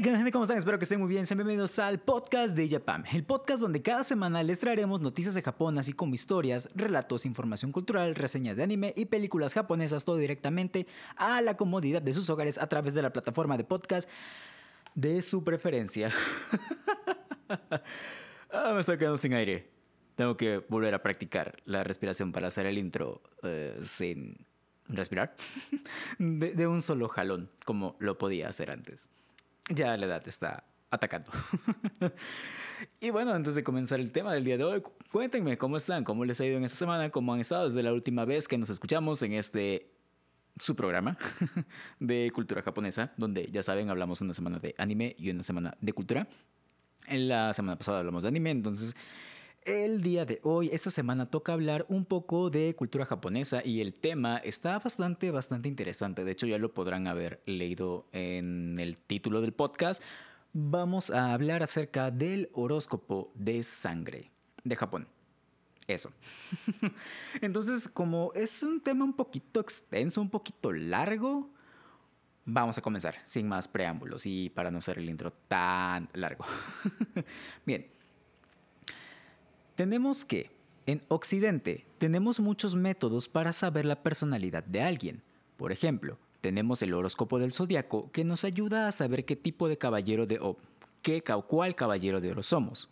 ¿Qué gente? ¿Cómo están? Espero que estén muy bien. Sean bienvenidos al podcast de Japan, el podcast donde cada semana les traeremos noticias de Japón, así como historias, relatos, información cultural, reseñas de anime y películas japonesas, todo directamente a la comodidad de sus hogares a través de la plataforma de podcast de su preferencia. ah, me estoy quedando sin aire. Tengo que volver a practicar la respiración para hacer el intro eh, sin respirar de, de un solo jalón, como lo podía hacer antes ya la edad está atacando. y bueno, antes de comenzar el tema del día de hoy, cuéntenme cómo están, cómo les ha ido en esta semana, cómo han estado desde la última vez que nos escuchamos en este su programa de cultura japonesa, donde ya saben, hablamos una semana de anime y una semana de cultura. En la semana pasada hablamos de anime, entonces el día de hoy, esta semana, toca hablar un poco de cultura japonesa y el tema está bastante, bastante interesante. De hecho, ya lo podrán haber leído en el título del podcast. Vamos a hablar acerca del horóscopo de sangre de Japón. Eso. Entonces, como es un tema un poquito extenso, un poquito largo, vamos a comenzar sin más preámbulos y para no hacer el intro tan largo. Bien. Tenemos que, en Occidente, tenemos muchos métodos para saber la personalidad de alguien. Por ejemplo, tenemos el horóscopo del zodiaco que nos ayuda a saber qué tipo de caballero de o qué cuál caballero de oro somos.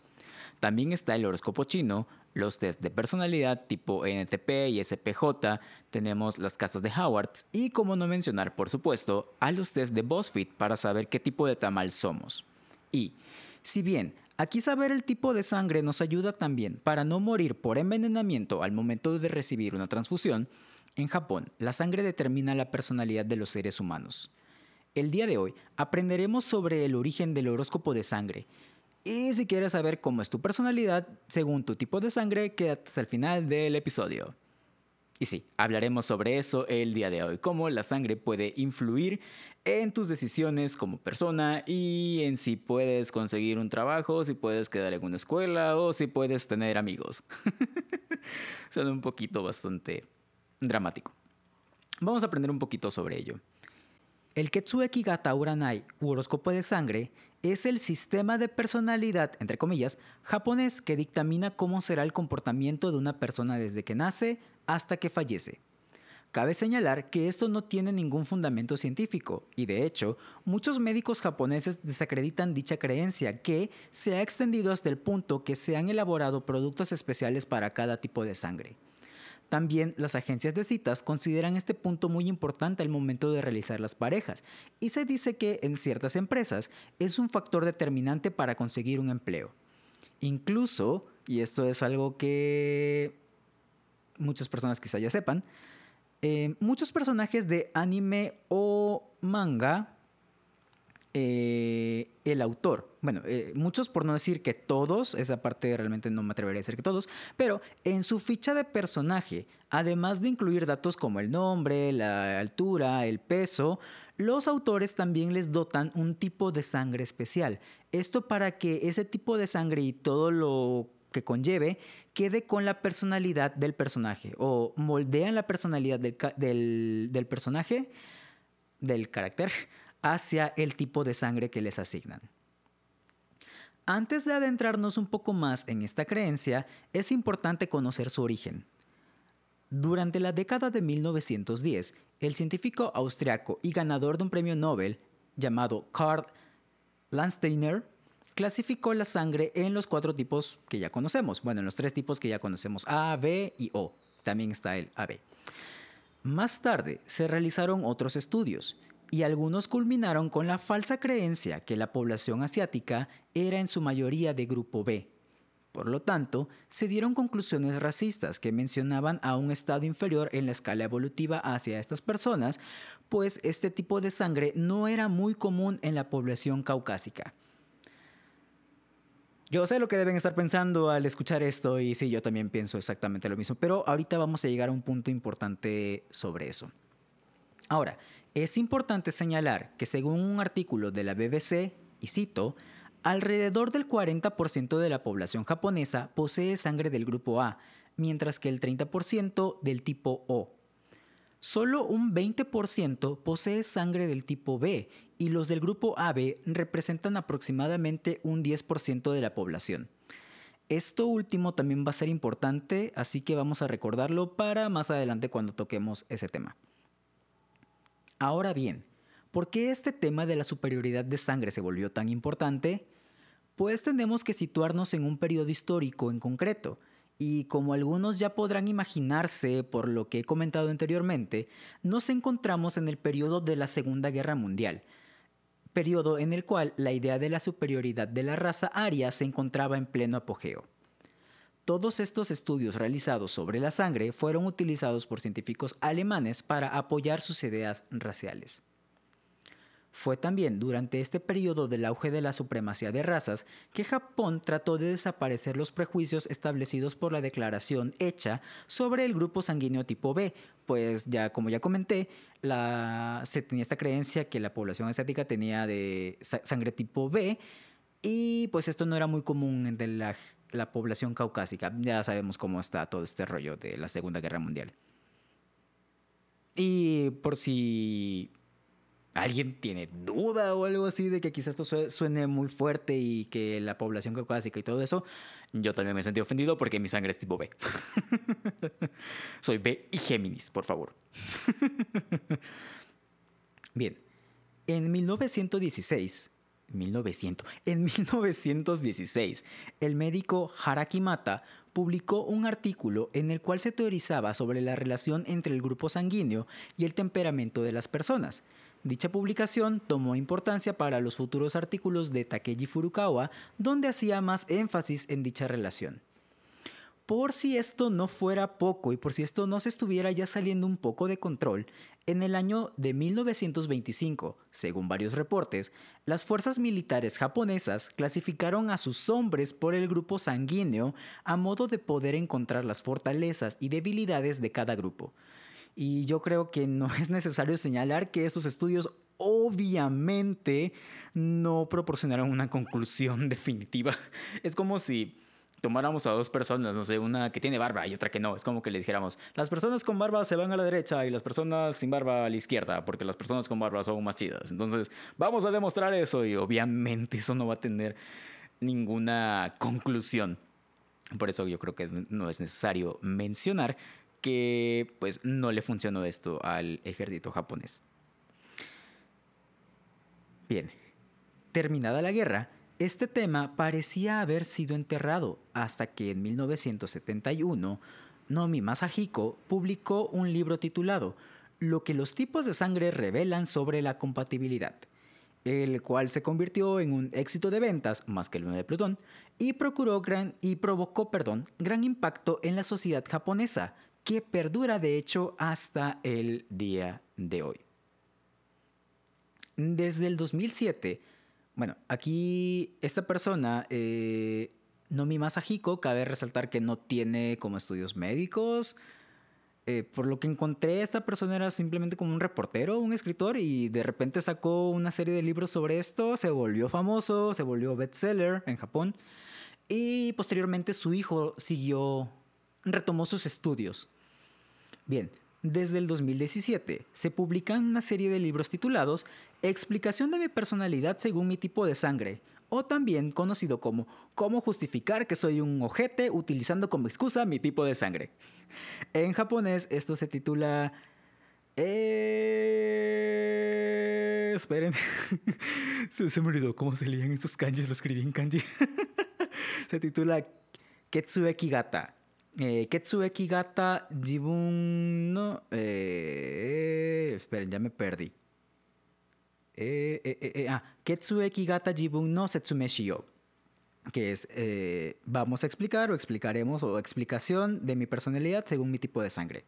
También está el horóscopo chino, los test de personalidad tipo NTP y SPJ, tenemos las casas de Howard y como no mencionar por supuesto a los test de BuzzFeed para saber qué tipo de tamal somos. Y si bien Aquí saber el tipo de sangre nos ayuda también para no morir por envenenamiento al momento de recibir una transfusión. En Japón, la sangre determina la personalidad de los seres humanos. El día de hoy aprenderemos sobre el origen del horóscopo de sangre. Y si quieres saber cómo es tu personalidad según tu tipo de sangre, quédate hasta el final del episodio. Y sí, hablaremos sobre eso el día de hoy, cómo la sangre puede influir en tus decisiones como persona y en si puedes conseguir un trabajo, si puedes quedar en una escuela o si puedes tener amigos. Suena un poquito bastante dramático. Vamos a aprender un poquito sobre ello. El Ketsueki Gata Uranai, u horóscopo de sangre, es el sistema de personalidad, entre comillas, japonés que dictamina cómo será el comportamiento de una persona desde que nace hasta que fallece. Cabe señalar que esto no tiene ningún fundamento científico y de hecho muchos médicos japoneses desacreditan dicha creencia que se ha extendido hasta el punto que se han elaborado productos especiales para cada tipo de sangre. También las agencias de citas consideran este punto muy importante al momento de realizar las parejas y se dice que en ciertas empresas es un factor determinante para conseguir un empleo. Incluso, y esto es algo que muchas personas quizá ya sepan, eh, muchos personajes de anime o manga, eh, el autor, bueno, eh, muchos por no decir que todos, esa parte realmente no me atrevería a decir que todos, pero en su ficha de personaje, además de incluir datos como el nombre, la altura, el peso, los autores también les dotan un tipo de sangre especial. Esto para que ese tipo de sangre y todo lo que conlleve quede con la personalidad del personaje o moldean la personalidad del, personaje, del carácter, hacia el tipo de sangre que les asignan. Antes de adentrarnos un poco más en esta creencia, es importante conocer su origen. Durante la década de 1910, el científico austriaco y ganador de un premio Nobel llamado Karl Landsteiner clasificó la sangre en los cuatro tipos que ya conocemos. Bueno, en los tres tipos que ya conocemos, A, B y O. También está el AB. Más tarde se realizaron otros estudios y algunos culminaron con la falsa creencia que la población asiática era en su mayoría de grupo B. Por lo tanto, se dieron conclusiones racistas que mencionaban a un estado inferior en la escala evolutiva hacia estas personas, pues este tipo de sangre no era muy común en la población caucásica. Yo sé lo que deben estar pensando al escuchar esto y sí, yo también pienso exactamente lo mismo, pero ahorita vamos a llegar a un punto importante sobre eso. Ahora, es importante señalar que según un artículo de la BBC, y cito, alrededor del 40% de la población japonesa posee sangre del grupo A, mientras que el 30% del tipo O. Solo un 20% posee sangre del tipo B y los del grupo AB representan aproximadamente un 10% de la población. Esto último también va a ser importante, así que vamos a recordarlo para más adelante cuando toquemos ese tema. Ahora bien, ¿por qué este tema de la superioridad de sangre se volvió tan importante? Pues tenemos que situarnos en un periodo histórico en concreto, y como algunos ya podrán imaginarse por lo que he comentado anteriormente, nos encontramos en el periodo de la Segunda Guerra Mundial, periodo en el cual la idea de la superioridad de la raza aria se encontraba en pleno apogeo. Todos estos estudios realizados sobre la sangre fueron utilizados por científicos alemanes para apoyar sus ideas raciales. Fue también durante este periodo del auge de la supremacía de razas que Japón trató de desaparecer los prejuicios establecidos por la declaración hecha sobre el grupo sanguíneo tipo B, pues ya como ya comenté, se tenía esta creencia que la población asiática tenía de sangre tipo B y pues esto no era muy común entre la, la población caucásica. Ya sabemos cómo está todo este rollo de la Segunda Guerra Mundial. Y por si alguien tiene duda o algo así de que quizás esto suene muy fuerte y que la población caucásica y todo eso, yo también me sentí ofendido porque mi sangre es tipo B. Soy B y Géminis, por favor. Bien, en 1916, 1900, en 1916, el médico Haraki Mata publicó un artículo en el cual se teorizaba sobre la relación entre el grupo sanguíneo y el temperamento de las personas Dicha publicación tomó importancia para los futuros artículos de Takeji Furukawa, donde hacía más énfasis en dicha relación. Por si esto no fuera poco y por si esto no se estuviera ya saliendo un poco de control, en el año de 1925, según varios reportes, las fuerzas militares japonesas clasificaron a sus hombres por el grupo sanguíneo a modo de poder encontrar las fortalezas y debilidades de cada grupo. Y yo creo que no es necesario señalar que estos estudios obviamente no proporcionaron una conclusión definitiva. Es como si tomáramos a dos personas, no sé, una que tiene barba y otra que no. Es como que le dijéramos, las personas con barba se van a la derecha y las personas sin barba a la izquierda, porque las personas con barba son más chidas. Entonces, vamos a demostrar eso y obviamente eso no va a tener ninguna conclusión. Por eso yo creo que no es necesario mencionar que pues no le funcionó esto al ejército japonés. Bien, terminada la guerra, este tema parecía haber sido enterrado hasta que en 1971 Nomi Masahiko publicó un libro titulado Lo que los tipos de sangre revelan sobre la compatibilidad, el cual se convirtió en un éxito de ventas más que el luna de Plutón y, procuró gran, y provocó perdón, gran impacto en la sociedad japonesa, que perdura de hecho hasta el día de hoy. Desde el 2007, bueno, aquí esta persona, eh, Nomi Masahiko, cabe resaltar que no tiene como estudios médicos. Eh, por lo que encontré, esta persona era simplemente como un reportero, un escritor, y de repente sacó una serie de libros sobre esto, se volvió famoso, se volvió bestseller en Japón, y posteriormente su hijo siguió retomó sus estudios. Bien, desde el 2017 se publican una serie de libros titulados Explicación de mi personalidad según mi tipo de sangre, o también conocido como Cómo justificar que soy un ojete utilizando como excusa mi tipo de sangre. En japonés esto se titula... Eh... Esperen. se, me olvidó cómo se leían esos kanjis, lo escribí en kanji. se titula Ketsuekigata eh, Ketsueki gata jibun no... Eh, esperen, ya me perdí. Eh, eh, eh, eh ah, Ketsueki gata jibun no setsume Que es, vamos a explicar o explicaremos o explicación de mi personalidad según mi tipo de sangre.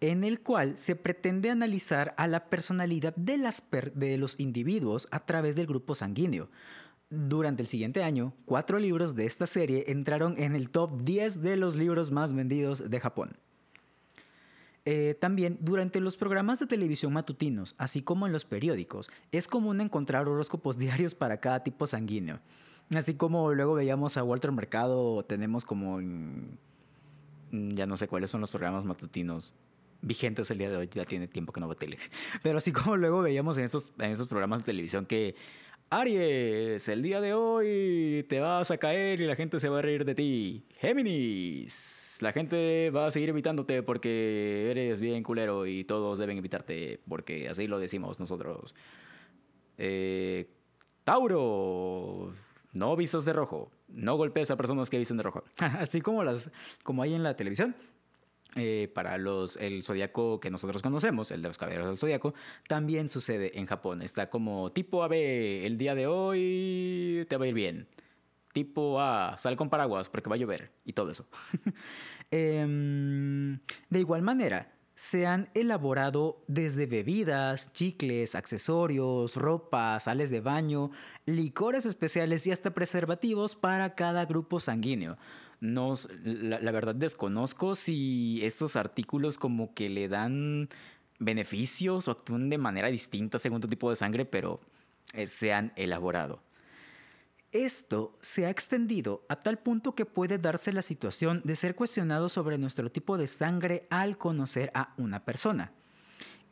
En el cual se pretende analizar a la personalidad de, las de los individuos a través del grupo sanguíneo durante el siguiente año, cuatro libros de esta serie entraron en el top 10 de los libros más vendidos de Japón. Eh, también durante los programas de televisión matutinos, así como en los periódicos, es común encontrar horóscopos diarios para cada tipo sanguíneo. Así como luego veíamos a Walter Mercado, tenemos como... ya no sé cuáles son los programas matutinos. vigentes el día de hoy, ya tiene tiempo que no veo tele. Pero así como luego veíamos en esos, en esos programas de televisión que Aries, el día de hoy te vas a caer y la gente se va a reír de ti. Géminis, la gente va a seguir evitándote porque eres bien culero y todos deben evitarte porque así lo decimos nosotros. Eh, Tauro, no vistas de rojo, no golpees a personas que visten de rojo. así como, las, como hay en la televisión. Eh, para los, el zodiaco que nosotros conocemos, el de los caballeros del zodiaco, también sucede en Japón. Está como tipo AB, el día de hoy te va a ir bien. Tipo A, sal con paraguas porque va a llover y todo eso. Em, de igual manera, se han elaborado desde bebidas, chicles, accesorios, ropa, sales de baño, licores especiales y hasta preservativos para cada grupo sanguíneo no, la, verdad desconozco si estos artículos como que le dan beneficios o actúan de manera distinta según tu tipo de sangre, pero eh, se han elaborado. Esto se ha extendido a tal punto que puede darse la situación de ser cuestionado sobre nuestro tipo de sangre al conocer a una persona.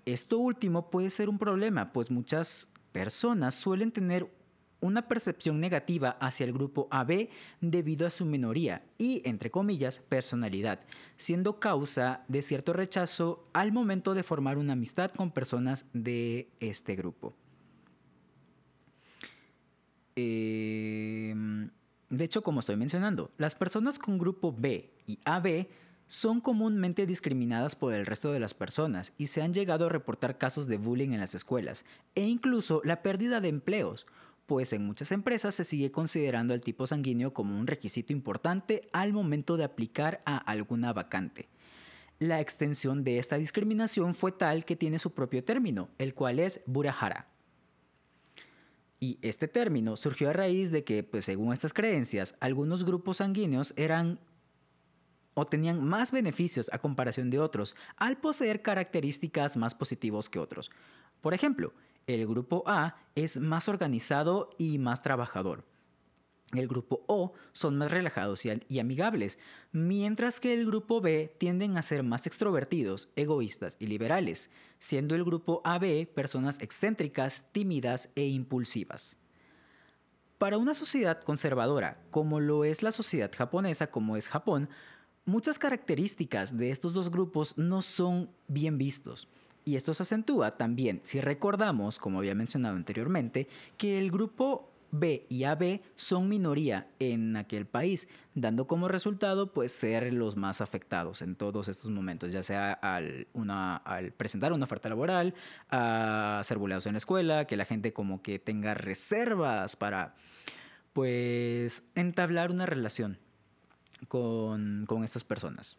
Esto último puede ser un problema, pues muchas personas suelen tener una percepción negativa hacia el grupo AB debido a su minoría y, entre comillas, personalidad, siendo causa de cierto rechazo al momento de formar una amistad con personas de este grupo. Em, de hecho, como estoy mencionando, las personas con grupo B y AB son comúnmente discriminadas por el resto de las personas y se han llegado a reportar casos de bullying en las escuelas e incluso la pérdida de empleos, pues en muchas empresas se sigue considerando el tipo sanguíneo como un requisito importante al momento de aplicar a alguna vacante. La extensión de esta discriminación fue tal que tiene su propio término, el cual es burahara. Y este término surgió a raíz de que, pues según estas creencias, algunos grupos sanguíneos eran o tenían más beneficios a comparación de otros al poseer características más positivos que otros. Por ejemplo, el grupo A es más organizado y más trabajador. El grupo O son más relajados y, amigables, mientras que el grupo B tienden a ser más extrovertidos, egoístas y liberales, siendo el grupo AB personas excéntricas, tímidas e impulsivas. Para una sociedad conservadora, como lo es la sociedad japonesa, como es Japón, muchas características de estos dos grupos no son bien vistos. Y esto se acentúa también si recordamos, como había mencionado anteriormente, que el grupo B y AB son minoría en aquel país, dando como resultado pues ser los más afectados en todos estos momentos, ya sea al, al presentar una oferta laboral, a ser buleados en la escuela, que la gente como que tenga reservas para pues entablar una relación con, con estas personas.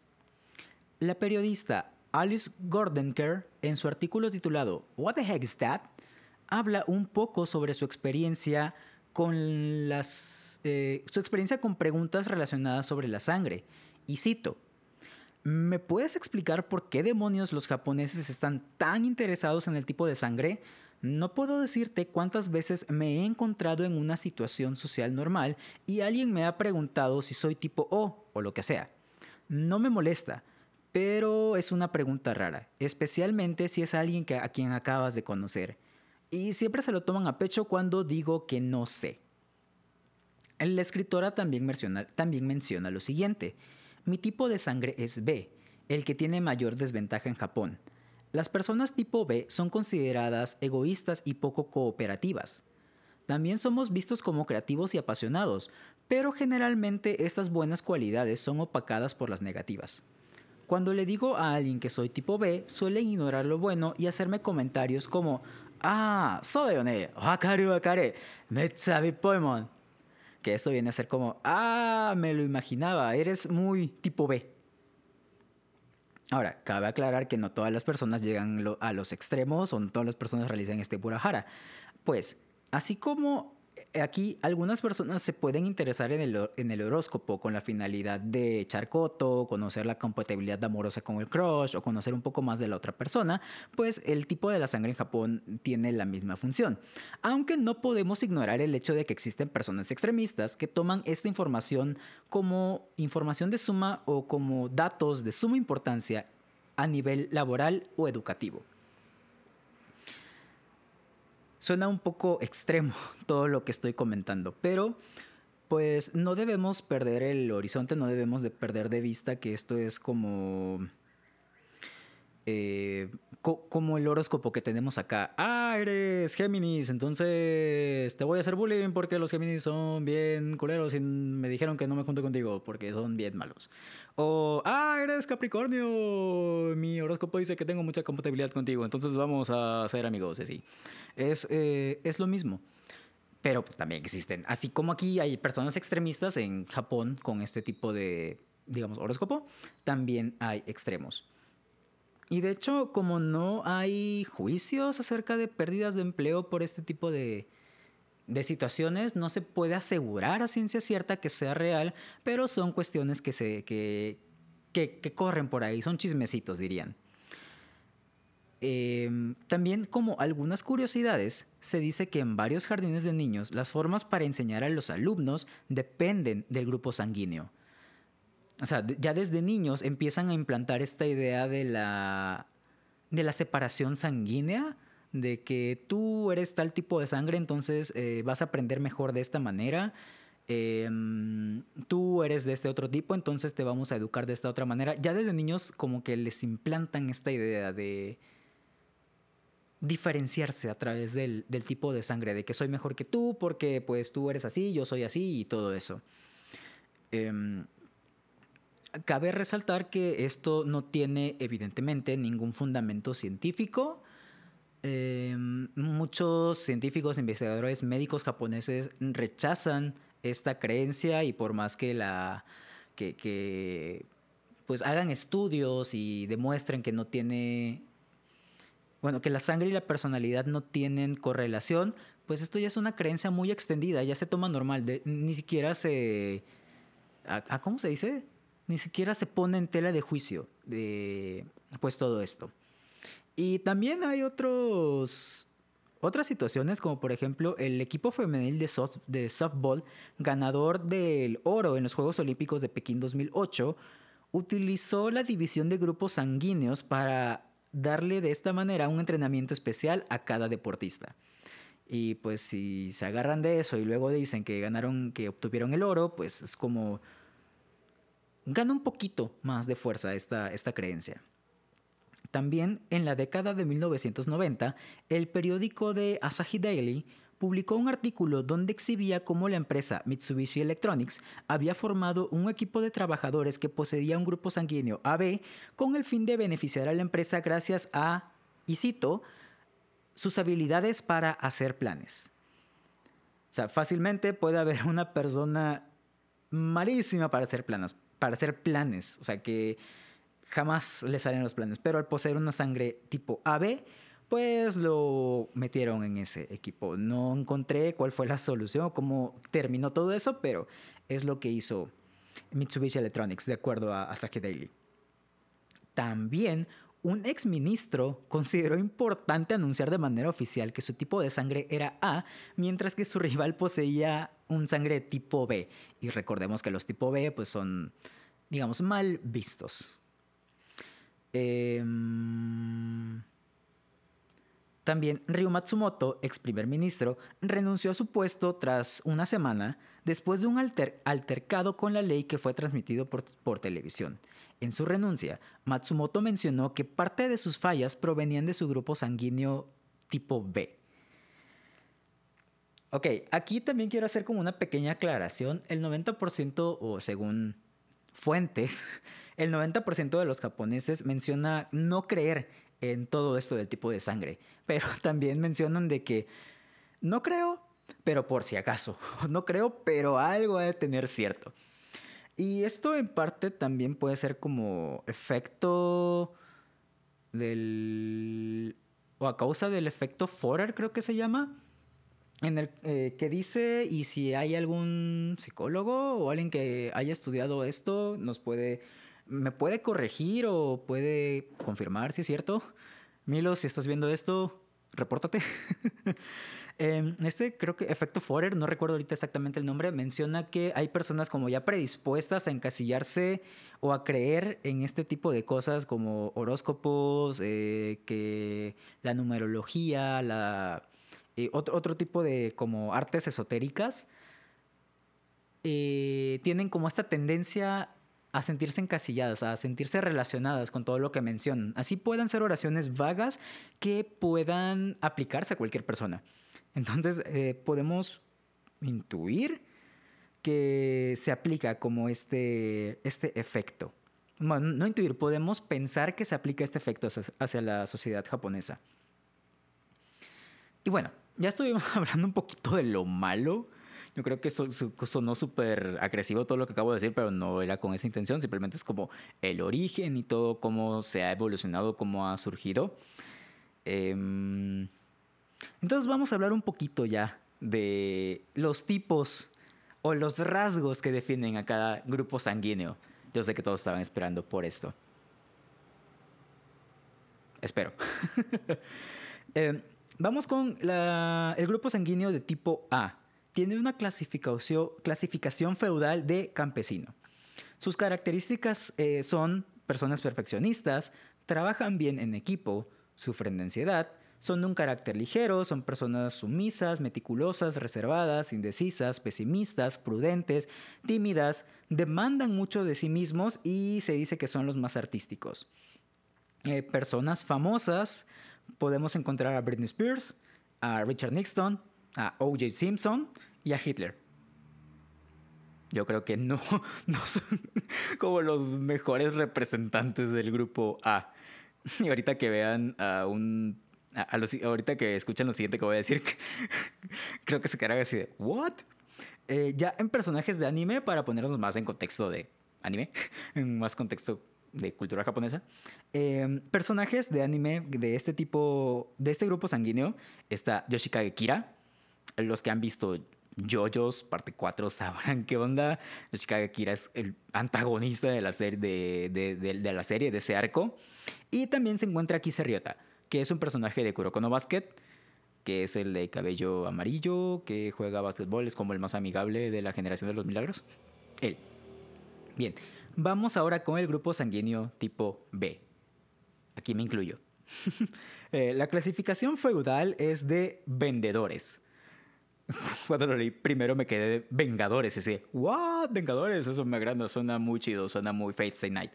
La periodista Alice Gordenker, en su artículo titulado What the heck is that? habla un poco sobre su experiencia con las eh, su experiencia con preguntas relacionadas sobre la sangre. Y cito: ¿Me puedes explicar por qué demonios los japoneses están tan interesados en el tipo de sangre? No puedo decirte cuántas veces me he encontrado en una situación social normal y alguien me ha preguntado si soy tipo O o lo que sea. No me molesta pero es una pregunta rara, especialmente si es alguien a quien acabas de conocer. Y siempre se lo toman a pecho cuando digo que no sé. La escritora también menciona lo siguiente. Mi tipo de sangre es B, el que tiene mayor desventaja en Japón. Las personas tipo B son consideradas egoístas y poco cooperativas. También somos vistos como creativos y apasionados, pero generalmente estas buenas cualidades son opacadas por las negativas. Cuando le digo a alguien que soy tipo B, suelen ignorar lo bueno y hacerme comentarios como, ah, ne, wakaru wakare, poemon. Que esto viene a ser como, ah, me lo imaginaba, eres muy tipo B. Ahora, cabe aclarar que no todas las personas llegan a los extremos o no todas las personas realizan este purahara. Pues, así como aquí algunas personas se pueden interesar en el, horóscopo con la finalidad de echar coto, conocer la compatibilidad amorosa con el crush o conocer un poco más de la otra persona, pues el tipo de la sangre en Japón tiene la misma función. Aunque no podemos ignorar el hecho de que existen personas extremistas que toman esta información como información de suma o como datos de suma importancia a nivel laboral o educativo. Suena un poco extremo todo lo que estoy comentando, pero pues no debemos perder el horizonte, no debemos de perder de vista que esto es como eh, como el horóscopo que tenemos acá. Ah, eres Géminis, entonces te voy a hacer bullying porque los Géminis son bien culeros y me dijeron que no me junte contigo porque son bien malos. O, ah, eres Capricornio, mi horóscopo dice que tengo mucha compatibilidad contigo, entonces vamos a ser amigos, así. Es, eh, es lo mismo. Pero también existen, así como aquí hay personas extremistas en Japón con este tipo de, digamos, horóscopo, también hay extremos. Y de hecho, como no hay juicios acerca de pérdidas de empleo por este tipo de, situaciones, no se puede asegurar a ciencia cierta que sea real, pero son cuestiones que, se, que, que, corren por ahí, son chismecitos, dirían. Em, también como algunas curiosidades, se dice que en varios jardines de niños las formas para enseñar a los alumnos dependen del grupo sanguíneo o sea, ya desde niños empiezan a implantar esta idea de la, de la separación sanguínea, de que tú eres tal tipo de sangre, entonces eh, vas a aprender mejor de esta manera. Em, tú eres de este otro tipo, entonces te vamos a educar de esta otra manera. Ya desde niños como que les implantan esta idea de diferenciarse a través del, del tipo de sangre, de que soy mejor que tú porque pues tú eres así, yo soy así y todo eso. Eh, Cabe resaltar que esto no tiene evidentemente ningún fundamento científico. Em, muchos científicos, investigadores médicos japoneses rechazan esta creencia y por más que la que, pues hagan estudios y demuestren que no tiene bueno, que la sangre y la personalidad no tienen correlación, pues esto ya es una creencia muy extendida, ya se toma normal, ni siquiera se ¿a, ¿cómo se dice? Ni siquiera se pone en tela de juicio de pues todo esto. Y también hay otros otras situaciones como por ejemplo el equipo femenil de, de softball ganador del oro en los Juegos Olímpicos de Pekín 2008 utilizó la división de grupos sanguíneos para darle de esta manera un entrenamiento especial a cada deportista. Y pues si se agarran de eso y luego dicen que ganaron, que obtuvieron el oro, pues es como gana un poquito más de fuerza esta, esta creencia. También en la década de 1990, el periódico de Asahi Daily publicó un artículo donde exhibía cómo la empresa Mitsubishi Electronics había formado un equipo de trabajadores que poseía un grupo sanguíneo AB con el fin de beneficiar a la empresa gracias a, y cito, sus habilidades para hacer planes. O sea, fácilmente puede haber una persona malísima para hacer planes, para hacer planes, o sea que jamás le salen los planes, pero al poseer una sangre tipo AB, pues lo metieron en ese equipo. No encontré cuál fue la solución o cómo terminó todo eso, pero es lo que hizo Mitsubishi Electronics, de acuerdo a, a Daily. También un exministro consideró importante anunciar de manera oficial que su tipo de sangre era A, mientras que su rival poseía un sangre tipo B. Y recordemos que los tipo B pues son, digamos, mal vistos. Em, también Ryu Matsumoto, ex primer ministro, renunció a su puesto tras una semana después de un altercado con la ley que fue transmitido por televisión. En su renuncia, Matsumoto mencionó que parte de sus fallas provenían de su grupo sanguíneo tipo B. Ok, aquí también quiero hacer como una pequeña aclaración. El 90%, o según fuentes, el 90% de los japoneses menciona no creer en todo esto del tipo de sangre, pero también mencionan de que no creo, pero por si acaso, no creo, pero algo ha de tener cierto. Y esto en parte también puede ser como efecto del... o a causa del efecto Forer creo que se llama, en el eh, que dice, y si hay algún psicólogo o alguien que haya estudiado esto, nos puede, me puede corregir o puede confirmar si es cierto. Milo, si estás viendo esto, repórtate. Em, este creo que efecto Forer, no recuerdo ahorita exactamente el nombre, menciona que hay personas como ya predispuestas a encasillarse o a creer en este tipo de cosas como horóscopos, eh, que la numerología, la, eh, otro, otro, tipo de como artes esotéricas, eh, tienen como esta tendencia a sentirse encasilladas, a sentirse relacionadas con todo lo que mencionan. Así puedan ser oraciones vagas que puedan aplicarse a cualquier persona. Entonces eh, podemos intuir que se aplica como este, este efecto. Bueno, no intuir, podemos pensar que se aplica este efecto hacia la sociedad japonesa. Y bueno, ya estuvimos hablando un poquito de lo malo yo creo que sonó súper agresivo todo lo que acabo de decir, pero no era con esa intención, simplemente es como el origen y todo cómo se ha evolucionado, cómo ha surgido. Em, entonces vamos a hablar un poquito ya de los tipos o los rasgos que definen a cada grupo sanguíneo. Yo sé que todos estaban esperando por esto. Espero. Em, vamos con el grupo sanguíneo de tipo A tiene una clasificación, feudal de campesino. Sus características eh, son personas perfeccionistas, trabajan bien en equipo, sufren de ansiedad, son de un carácter ligero, son personas sumisas, meticulosas, reservadas, indecisas, pesimistas, prudentes, tímidas, demandan mucho de sí mismos y se dice que son los más artísticos. Eh, personas famosas, podemos encontrar a Britney Spears, a Richard Nixon, a O.J. Simpson y a Hitler. Yo creo que no, no son como los mejores representantes del grupo A. Y ahorita que vean a un. Ahorita que escuchan lo siguiente que voy a decir, creo que se quedarán así de, ¿what? Eh, ya en personajes de anime, para ponernos más en contexto de anime, en más contexto de cultura japonesa, em, personajes de anime de este tipo, de este grupo sanguíneo, está Yoshikage Kira, los que han visto JoJo's parte 4 sabrán qué onda. Yoshikage Kira es el antagonista de la, serie, de, la serie, de ese arco. Y también se encuentra aquí Ryota, que es un personaje de Kuroko no Basket, que es el de cabello amarillo, que juega básquetbol, es como el más amigable de la generación de los milagros. Él. Bien, vamos ahora con el grupo sanguíneo tipo B. Aquí me incluyo. Eh, la clasificación feudal es de vendedores cuando lo leí primero me quedé de Vengadores. Así, ¿what? Vengadores, eso me agrada, suena muy chido, suena muy Fate Stay Night.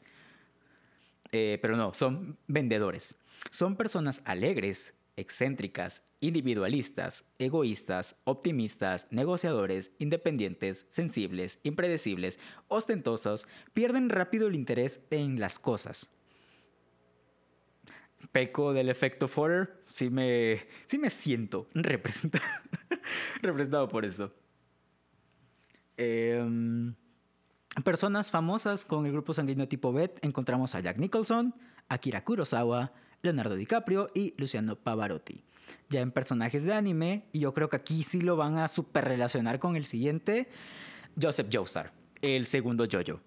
Eh, pero no, son vendedores. Son personas alegres, excéntricas, individualistas, egoístas, optimistas, negociadores, independientes, sensibles, impredecibles, ostentosos, pierden rápido el interés en las cosas peco del efecto Forer, sí me, sí me siento representado, por eso. Em, personas famosas con el grupo sanguíneo tipo B encontramos a Jack Nicholson, Akira Kurosawa, Leonardo DiCaprio y Luciano Pavarotti. Ya en personajes de anime, y yo creo que aquí sí lo van a super relacionar con el siguiente, Joseph Joestar, el segundo Jojo.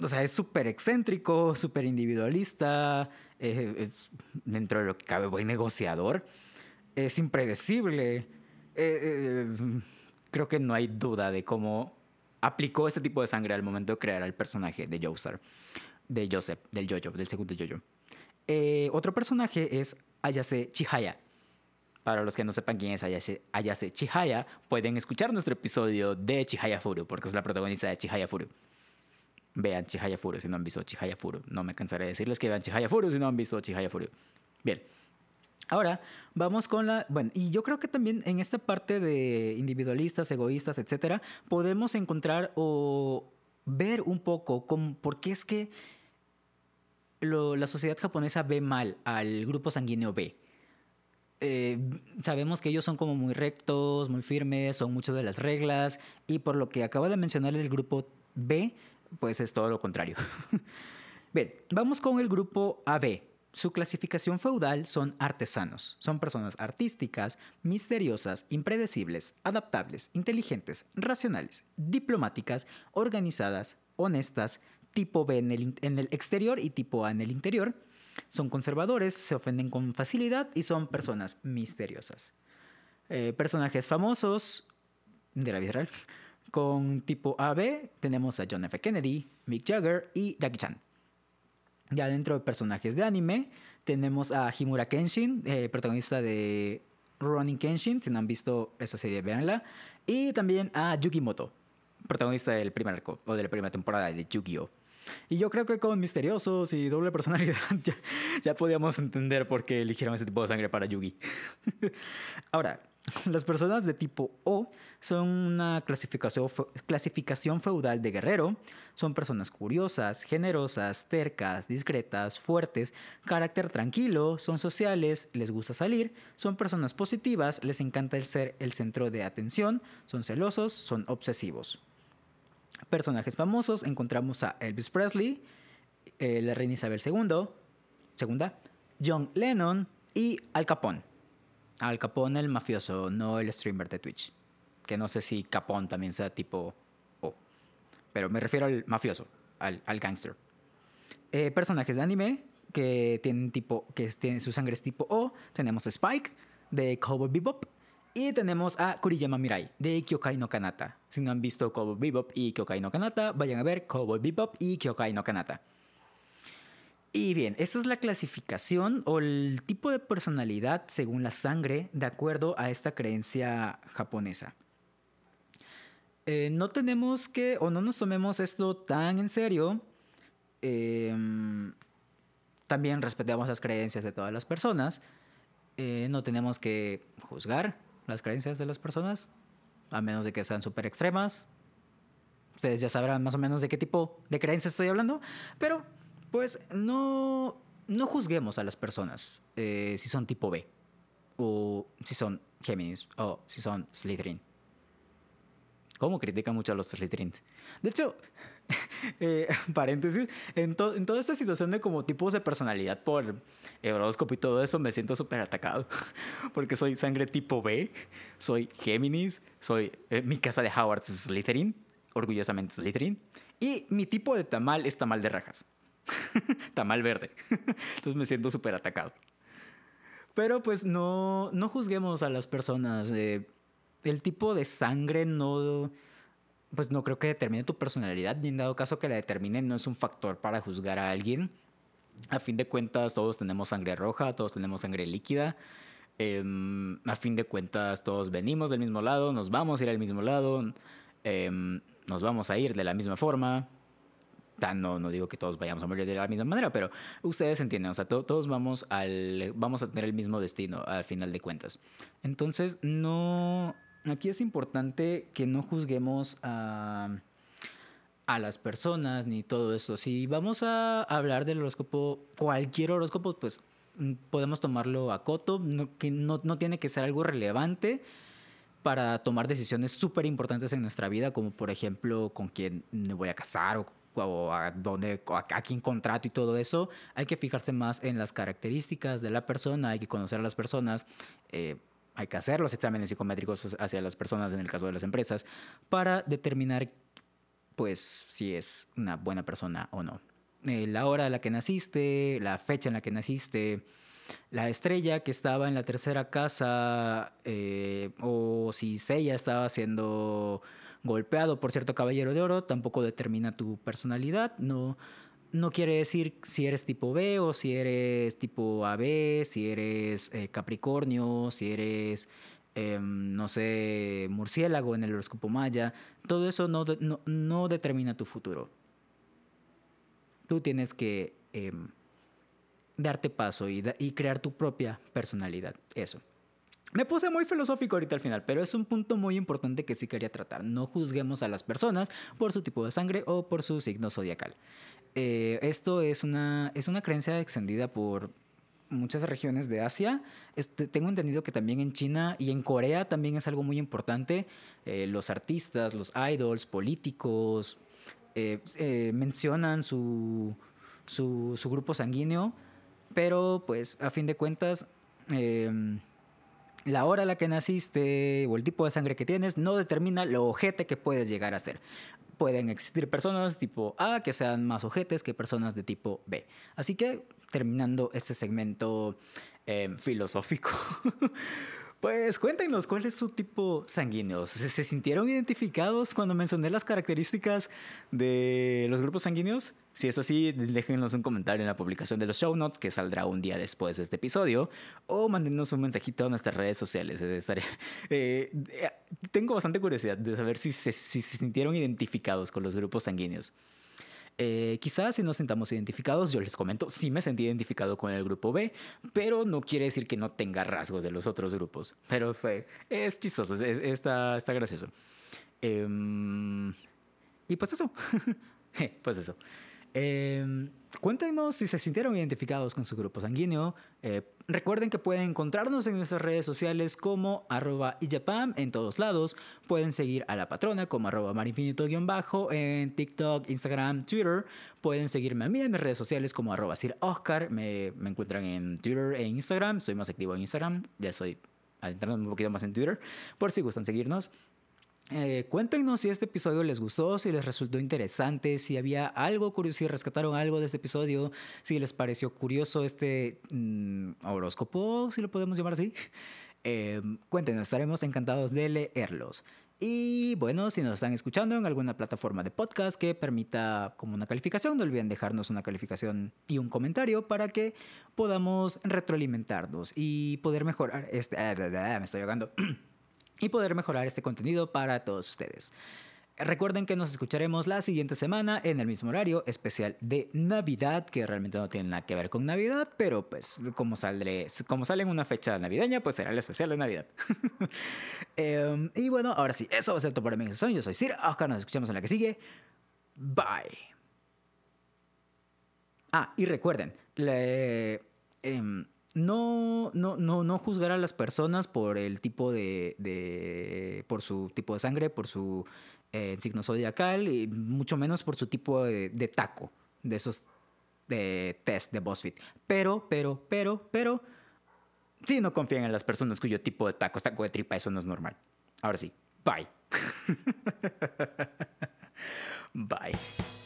O sea, es súper excéntrico, súper individualista, eh, dentro de lo que cabe, buen negociador. Es impredecible. Eh, eh, creo que no hay duda de cómo aplicó ese tipo de sangre al momento de crear al personaje de Joestar, de Joseph, del Jojo, del segundo Jojo. Otro personaje es Ayase Chihaya. Para los que no sepan quién es Ayase, Ayase Chihaya, pueden escuchar nuestro episodio de Chihaya Furu, porque es la protagonista de Chihaya Furu. Vean Chihaya Furu si no han visto Chihaya Furu. No me cansaré de decirles que vean Chihaya Furu si no han visto Chihaya Furu. Bien. Ahora vamos con la. Bueno, y yo creo que también en esta parte de individualistas, egoístas, etcétera, podemos encontrar o ver un poco con, por qué es que la sociedad japonesa ve mal al grupo sanguíneo B. Eh, sabemos que ellos son como muy rectos, muy firmes, son mucho de las reglas, y por lo que acabo de mencionar el grupo B, pues es todo lo contrario. Bien, vamos con el grupo AB. Su clasificación feudal son artesanos. Son personas artísticas, misteriosas, impredecibles, adaptables, inteligentes, racionales, diplomáticas, organizadas, honestas, tipo B en el, exterior y tipo A en el interior. Son conservadores, se ofenden con facilidad y son personas misteriosas. Eh, personajes famosos de la vida real. Con tipo AB tenemos a John F. Kennedy, Mick Jagger y Jackie Chan. Ya dentro de personajes de anime tenemos a Himura Kenshin, eh, protagonista de Ronin Kenshin. Si no han visto esa serie, véanla. Y también a Yukimoto, protagonista del primer o de la primera temporada de Yu-Gi-Oh! Y yo creo que con misteriosos y doble personalidad ya, ya podíamos entender por qué eligieron ese tipo de sangre para Yugi. Ahora, las personas de tipo O son una clasificación, clasificación feudal de guerrero. Son personas curiosas, generosas, tercas, discretas, fuertes, carácter tranquilo, son sociales, les gusta salir, son personas positivas, les encanta el ser el centro de atención, son celosos, son obsesivos. Personajes famosos encontramos a Elvis Presley, eh, la reina Isabel II, segunda, John Lennon y Al Capone. Al Capone el mafioso, no el streamer de Twitch. Que no sé si Capone también sea tipo O. Pero me refiero al mafioso, al, al gangster. Eh, personajes de anime que tienen tipo, que tienen su sangre es tipo O. Tenemos a Spike de Cowboy Bebop. Y tenemos a Kuriyama Mirai de Kyokai no Kanata. Si no han visto Cowboy Bebop y Kyokai no Kanata, vayan a ver Cowboy Bebop y Kyokai no Kanata. Y bien, esta es la clasificación o el tipo de personalidad según la sangre de acuerdo a esta creencia japonesa. Eh, no tenemos que, o no nos tomemos esto tan en serio. Em, también respetamos las creencias de todas las personas. Eh, no tenemos que juzgar las creencias de las personas, a menos de que sean súper extremas. Ustedes ya sabrán más o menos de qué tipo de creencias estoy hablando, pero pues no, no juzguemos a las personas eh, si son tipo B, o si son Géminis, o si son Slytherin. ¿Cómo critican mucho a los Slytherins? De hecho, eh, paréntesis, en, en, toda esta situación de como tipos de personalidad por horóscopo y todo eso, me siento súper atacado. Porque soy sangre tipo B, soy Géminis, soy. Eh, mi casa de Howard es Slytherin, orgullosamente Slytherin. Y mi tipo de tamal es tamal de rajas. tamal verde. Entonces me siento súper atacado. Pero pues no, no juzguemos a las personas. Eh, el tipo de sangre no, pues no creo que determine tu personalidad, y en dado caso que la determine no es un factor para juzgar a alguien. A fin de cuentas, todos tenemos sangre roja, todos tenemos sangre líquida. Em, a fin de cuentas, todos venimos del mismo lado, nos vamos a ir al mismo lado, em, nos vamos a ir de la misma forma. No, no digo que todos vayamos a morir de la misma manera, pero ustedes entienden, o sea, todos vamos, al, vamos a tener el mismo destino al final de cuentas. Entonces, no, aquí es importante que no juzguemos a, a las personas ni todo eso. Si vamos a hablar del horóscopo, cualquier horóscopo, pues mm, podemos tomarlo a coto, que no, no tiene que ser algo relevante para tomar decisiones súper importantes en nuestra vida, como por ejemplo con quién me voy a casar o, o a, dónde, a, quién contrato y todo eso. Hay que fijarse más en las características de la persona, hay que conocer a las personas. Eh, hay que hacer los exámenes psicométricos hacia las personas en el caso de las empresas para determinar pues si es una buena persona o no. Eh, la hora a la que naciste, la fecha en la que naciste, la estrella que estaba en la tercera casa eh, o si Seiya estaba siendo golpeado por cierto caballero de oro tampoco determina tu personalidad, no no quiere decir si eres tipo B o si eres tipo AB, si eres eh, Capricornio, si eres, em, no sé, murciélago en el horóscopo maya. Todo eso no, no, determina tu futuro. Tú tienes que em, darte paso y, y crear tu propia personalidad. Eso. Me puse muy filosófico ahorita al final, pero es un punto muy importante que sí quería tratar. No juzguemos a las personas por su tipo de sangre o por su signo zodiacal. Eh, esto es una, es una creencia extendida por muchas regiones de Asia. Este, tengo entendido que también en China y en Corea también es algo muy importante. Eh, los artistas, los idols, políticos eh, mencionan su, su, su, grupo sanguíneo, pero pues a fin de cuentas em, la hora a la que naciste o el tipo de sangre que tienes no determina lo ojete que puedes llegar a ser. Pueden existir personas tipo A que sean más ojetes que personas de tipo B. Así que terminando este segmento em, filosófico, Pues cuéntenos, ¿cuál es su tipo sanguíneo? ¿Se, ¿Se, sintieron identificados cuando mencioné las características de los grupos sanguíneos? Si es así, déjenos un comentario en la publicación de los show notes que saldrá un día después de este episodio o mándenos un mensajito a nuestras redes sociales. Eh, tengo bastante curiosidad de saber si se sintieron identificados con los grupos sanguíneos. Eh, quizás si nos sintamos identificados, yo les comento, sí me sentí identificado con el grupo B, pero no quiere decir que no tenga rasgos de los otros grupos. Pero fue, es chistoso, es, está, está gracioso. Eh, y pues eso, pues eso. Eh, cuéntenos si se sintieron identificados con su grupo sanguíneo. Eh, recuerden que pueden encontrarnos en nuestras redes sociales como arroba en todos lados. Pueden seguir a la patrona como arroba marinfinito-bajo en TikTok, Instagram, Twitter. Pueden seguirme a mí en mis redes sociales como arroba me encuentran en Twitter e Instagram. Soy más activo en Instagram. Ya soy adentrando un poquito más en Twitter por si gustan seguirnos. Eh, cuéntenos si este episodio les gustó, si les resultó interesante, si había algo curioso, si rescataron algo de este episodio, si les pareció curioso este mmm, horóscopo, si lo podemos llamar así. Eh, cuéntenos, estaremos encantados de leerlos. Y bueno, si nos están escuchando en alguna plataforma de podcast que permita como una calificación, no olviden dejarnos una calificación y un comentario para que podamos retroalimentarnos y poder mejorar este... me estoy ahogando. y poder mejorar este contenido para todos ustedes. Recuerden que nos escucharemos la siguiente semana en el mismo horario especial de Navidad, que realmente no tiene nada que ver con Navidad, pero pues como, saldré, como sale en una fecha navideña, pues será el especial de Navidad. eh, y bueno, ahora sí, eso va a ser todo para sesión. Yo soy Sir Oscar, nos escuchamos en la que sigue. Bye. Ah, y recuerden, le, eh, no, no, no, no juzgar a las personas por el tipo de, de por su tipo de sangre, por su eh, signo zodiacal y mucho menos por su tipo de, taco de esos de test de BuzzFeed. Pero, pero, pero, pero, sí no confían en las personas cuyo tipo de taco es taco de tripa, eso no es normal. Ahora sí, bye. bye.